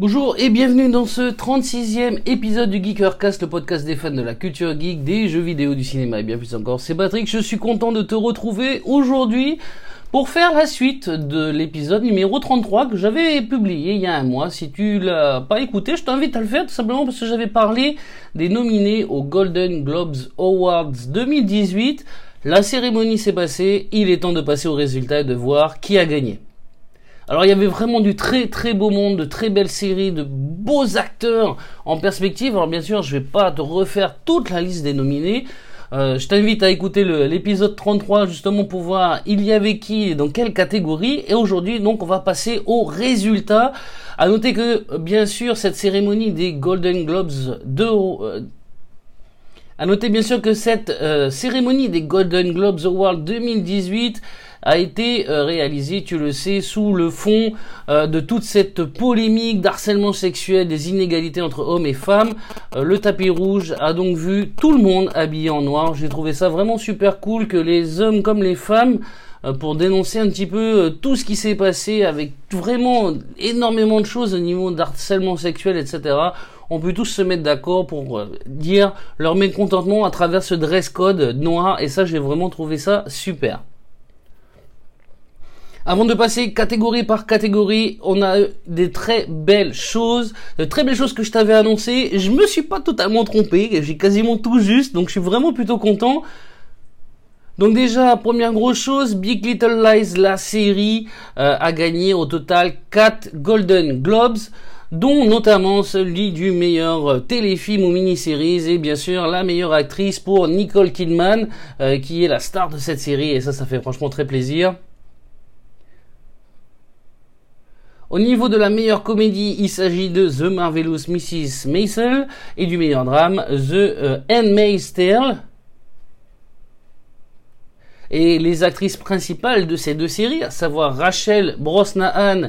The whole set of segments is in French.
Bonjour et bienvenue dans ce 36e épisode du Geekercast, le podcast des fans de la culture geek, des jeux vidéo, du cinéma et bien plus encore. C'est Patrick, je suis content de te retrouver aujourd'hui pour faire la suite de l'épisode numéro 33 que j'avais publié il y a un mois. Si tu l'as pas écouté, je t'invite à le faire tout simplement parce que j'avais parlé des nominés aux Golden Globes Awards 2018. La cérémonie s'est passée, il est temps de passer au résultat et de voir qui a gagné. Alors il y avait vraiment du très très beau monde, de très belles séries, de beaux acteurs en perspective. Alors bien sûr, je vais pas te refaire toute la liste des nominés. Euh, je t'invite à écouter l'épisode 33 justement pour voir il y avait qui dans quelle catégorie. Et aujourd'hui donc on va passer aux résultats. À noter que bien sûr cette cérémonie des Golden Globes de euh, à noter bien sûr que cette euh, cérémonie des Golden Globes Awards 2018 a été euh, réalisé, tu le sais, sous le fond euh, de toute cette polémique d'harcèlement sexuel, des inégalités entre hommes et femmes. Euh, le tapis rouge a donc vu tout le monde habillé en noir. J'ai trouvé ça vraiment super cool que les hommes comme les femmes pour dénoncer un petit peu tout ce qui s'est passé avec vraiment énormément de choses au niveau d'harcèlement sexuel, etc. On peut tous se mettre d'accord pour dire leur mécontentement à travers ce dress code noir et ça j'ai vraiment trouvé ça super. Avant de passer catégorie par catégorie, on a des très belles choses, de très belles choses que je t'avais annoncées. Je me suis pas totalement trompé, j'ai quasiment tout juste, donc je suis vraiment plutôt content. Donc déjà, première grosse chose, Big Little Lies, la série, euh, a gagné au total 4 Golden Globes, dont notamment celui du meilleur téléfilm ou mini-série, et bien sûr la meilleure actrice pour Nicole Kidman, euh, qui est la star de cette série, et ça, ça fait franchement très plaisir. Au niveau de la meilleure comédie, il s'agit de The Marvelous Mrs. Maisel et du meilleur drame, The euh, Handmaid's Tale. Et les actrices principales de ces deux séries, à savoir Rachel Brosnahan euh,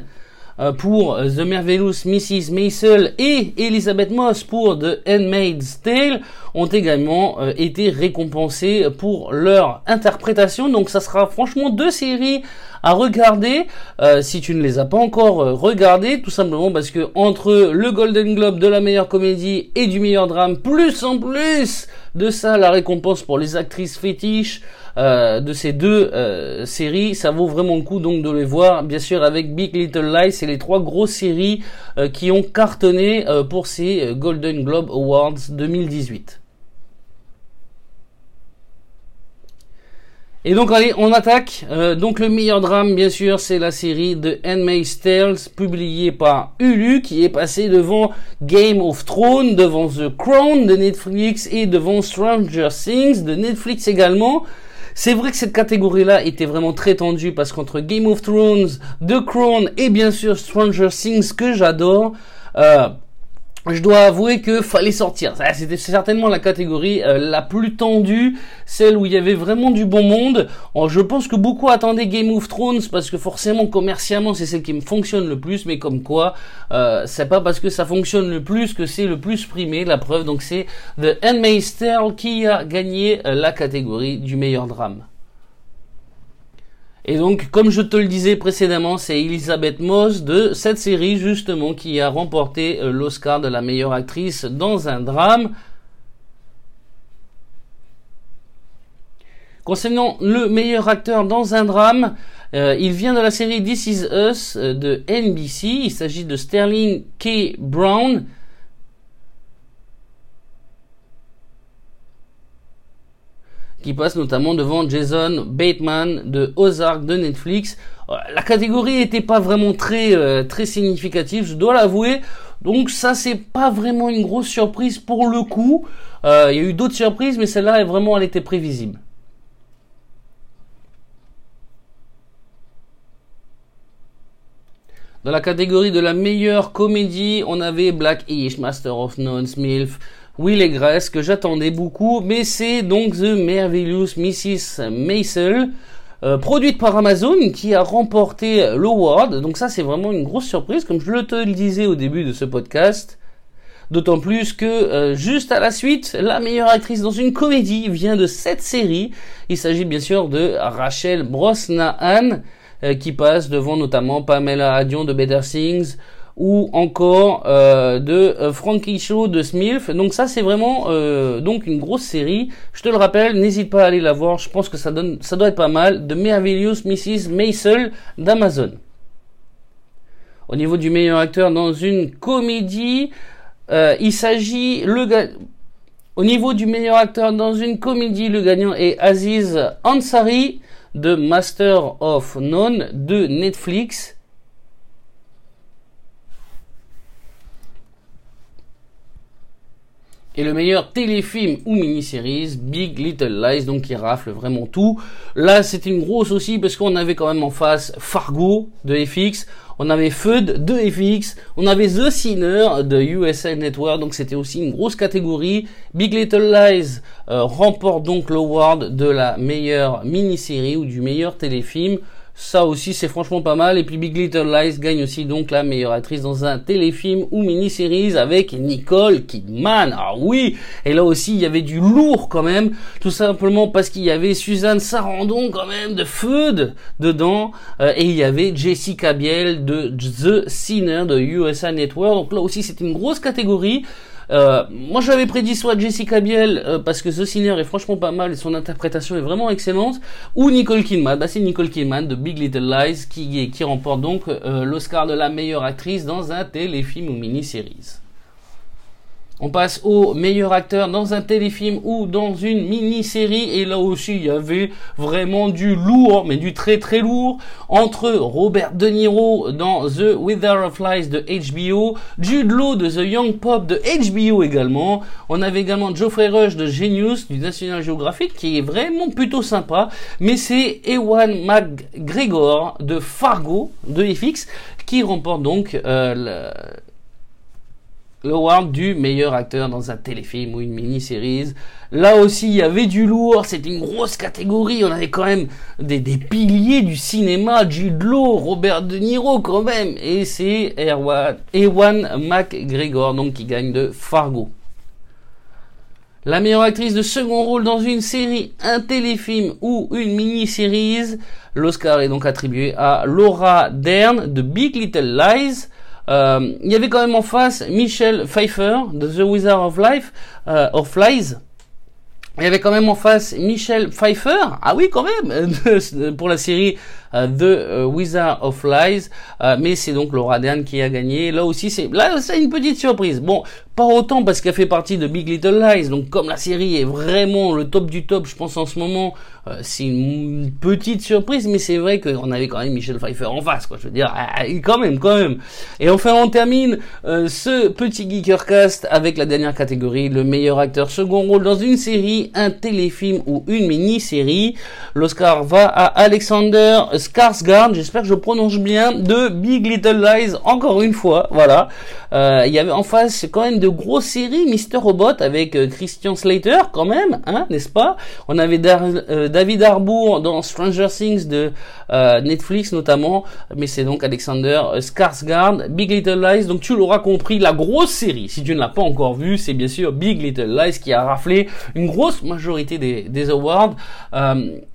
pour The Marvelous Mrs. Maisel et Elizabeth Moss pour The Handmaid's Tale ont également euh, été récompensés pour leur interprétation. Donc ça sera franchement deux séries à regarder euh, si tu ne les as pas encore regardées, tout simplement parce que entre le Golden Globe de la meilleure comédie et du meilleur drame, plus en plus de ça la récompense pour les actrices fétiches, euh, de ces deux euh, séries. Ça vaut vraiment le coup donc de les voir, bien sûr avec Big Little Lies, c'est les trois grosses séries euh, qui ont cartonné pour ces Golden Globe Awards 2018. Et donc allez, on attaque. donc le meilleur drame, bien sûr, c'est la série de Handmaid's Tales, publiée par Hulu, qui est passé devant Game of Thrones, devant The Crown de Netflix et devant Stranger Things de Netflix également. C'est vrai que cette catégorie-là était vraiment très tendue parce qu'entre Game of Thrones, The Crown et bien sûr Stranger Things que j'adore, euh, je dois avouer que fallait sortir. C'était certainement la catégorie euh, la plus tendue, celle où il y avait vraiment du bon monde. je pense que beaucoup attendaient Game of Thrones parce que forcément commercialement c'est celle qui me fonctionne le plus, mais comme quoi euh, c'est pas parce que ça fonctionne le plus que c'est le plus primé. La preuve donc c'est The Handmaid's Tale qui a gagné euh, la catégorie du meilleur drame. Et donc, comme je te le disais précédemment, c'est Elisabeth Moss de cette série justement qui a remporté euh, l'Oscar de la meilleure actrice dans un drame. Concernant le meilleur acteur dans un drame, euh, il vient de la série This Is Us euh, de NBC. Il s'agit de Sterling K. Brown. Qui passe notamment devant Jason Bateman de Ozark de Netflix. Euh, la catégorie n'était pas vraiment très euh, très significative, je dois l'avouer. Donc ça c'est pas vraiment une grosse surprise pour le coup. Euh, il y a eu d'autres surprises, mais celle-là vraiment elle était prévisible. Dans la catégorie de la meilleure comédie, on avait Black Ish, Master of None, Smilf, Will et Grace que j'attendais beaucoup, mais c'est donc The Marvelous Mrs. Maisel, euh, produite par Amazon, qui a remporté l'award. Donc ça, c'est vraiment une grosse surprise, comme je te le disais au début de ce podcast. D'autant plus que euh, juste à la suite, la meilleure actrice dans une comédie vient de cette série. Il s'agit bien sûr de Rachel Brosnahan, euh, qui passe devant notamment Pamela Adion de Better Things, ou encore euh, de euh, Frankie Show de Smith. Donc ça c'est vraiment euh, donc une grosse série. Je te le rappelle, n'hésite pas à aller la voir. Je pense que ça donne, ça doit être pas mal. De Merveillous Mrs. Maisel d'Amazon. Au niveau du meilleur acteur dans une comédie, il s'agit au niveau du meilleur acteur dans une comédie, le gagnant est Aziz Ansari de Master of None de Netflix. Et le meilleur téléfilm ou mini-série, Big Little Lies, donc qui rafle vraiment tout. Là, c'était une grosse aussi parce qu'on avait quand même en face Fargo de FX, on avait Feud de FX, on avait The Sinner de USA Network, donc c'était aussi une grosse catégorie. Big Little Lies euh, remporte donc l'award de la meilleure mini-série ou du meilleur téléfilm. Ça aussi, c'est franchement pas mal. Et puis Big Little Lies gagne aussi donc la meilleure actrice dans un téléfilm ou mini-série avec Nicole Kidman. Ah oui Et là aussi, il y avait du lourd quand même. Tout simplement parce qu'il y avait Suzanne Sarandon quand même de Feud dedans. Euh, et il y avait Jessica Biel de The Sinner de USA Network. Donc là aussi, c'est une grosse catégorie. Euh, moi, j'avais prédit soit Jessica Biel euh, parce que The Sinner est franchement pas mal et son interprétation est vraiment excellente, ou Nicole Kidman. Bah, c'est Nicole Kidman de Big Little Lies qui, remporte donc euh, l'Oscar de la meilleure actrice dans un téléfilm ou mini-série. On passe au meilleur acteur dans un téléfilm ou dans une mini-série. Et là aussi, il y avait vraiment du lourd, mais du très très lourd. Entre Robert De Niro dans The Wither of Lies de HBO, Jude Law de The Young Pop de HBO également. On avait également Geoffrey Rush de Genius du National Geographic qui est vraiment plutôt sympa. Mais c'est Ewan McGregor de Fargo de FX qui remporte donc euh, le l'award du meilleur acteur dans un téléfilm ou une mini-série. Là aussi, il y avait du lourd, c'était une grosse catégorie, on avait quand même des, piliers du cinéma, Jude Law, Robert De Niro quand même, et c'est Ewan McGregor, donc qui gagne de Fargo. La meilleure actrice de second rôle dans une série, un téléfilm ou une mini-série, l'Oscar est donc attribué à Laura Dern de Big Little Lies, euh, il y avait quand même en face Michel Pfeiffer de The Wizard of Life, euh, of Lies. Il y avait quand même en face Michel Pfeiffer, ah oui quand même, pour la série euh, The euh, Wizard of Lies, euh, mais c'est donc Laura Dern qui a gagné. Là aussi, c'est là c'est une petite surprise. Bon, pas autant parce qu'elle fait partie de Big Little Lies, donc comme la série est vraiment le top du top, je pense en ce moment, c'est une petite surprise, mais c'est vrai qu'on avait quand même Michel Pfeiffer en face, quoi. Je veux dire, ah, quand même, quand même. Et enfin, on termine ce petit Geekercast avec la dernière catégorie, le meilleur acteur second rôle dans une série, un téléfilm ou une mini-série. L'Oscar va à Alexander Skarsgård, j'espère que je prononce bien, de Big Little Lies, encore une fois, voilà. Euh, il y avait en face quand même de grosses séries, Mr. Robot avec euh, Christian Slater quand même, hein, n'est-ce pas? On avait euh, David Harbour dans Stranger Things de Netflix notamment, mais c'est donc Alexander Skarsgård, Big Little Lies, donc tu l'auras compris, la grosse série, si tu ne l'as pas encore vue, c'est bien sûr Big Little Lies qui a raflé une grosse majorité des, des awards,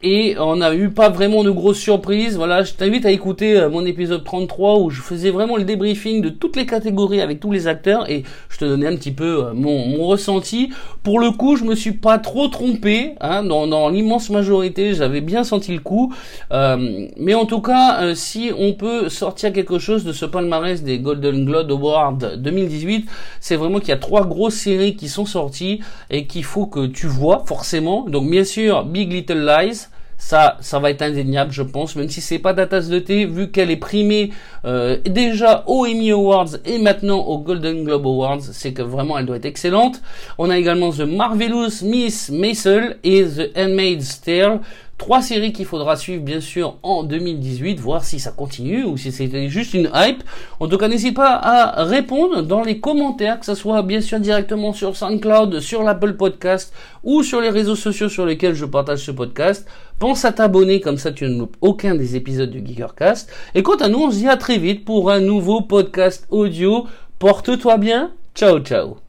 et on n'a eu pas vraiment de grosses surprises voilà, je t'invite à écouter euh, mon épisode 33 où je faisais vraiment le débriefing de toutes les catégories avec tous les acteurs et je te donnais un petit peu euh, mon, ressenti. Pour le coup, je me suis pas trop trompé. Hein, dans, l'immense majorité, j'avais bien senti le coup. Euh, mais en tout cas, si on peut sortir quelque chose de ce palmarès des Golden Globe Awards 2018, c'est vraiment qu'il y a trois grosses séries qui sont sorties et qu'il faut que tu vois forcément. Donc bien sûr, Big Little Lies. Ça, ça va être indéniable, je pense, même si c'est pas ta de thé, vu qu'elle est primée euh, déjà aux Emmy Awards et maintenant aux Golden Globe Awards, c'est que vraiment elle doit être excellente. On a également The Marvelous Miss Maisel et The Handmaid's Tale. Trois séries qu'il faudra suivre bien sûr en 2018, voir si ça continue ou si c'était juste une hype. En tout cas, n'hésite pas à répondre dans les commentaires, que ce soit bien sûr directement sur SoundCloud, sur l'Apple Podcast ou sur les réseaux sociaux sur lesquels je partage ce podcast. Pense à t'abonner, comme ça tu ne loupes aucun des épisodes du Geekercast. Et quant à nous, on se dit à très vite pour un nouveau podcast audio. Porte-toi bien. Ciao, ciao.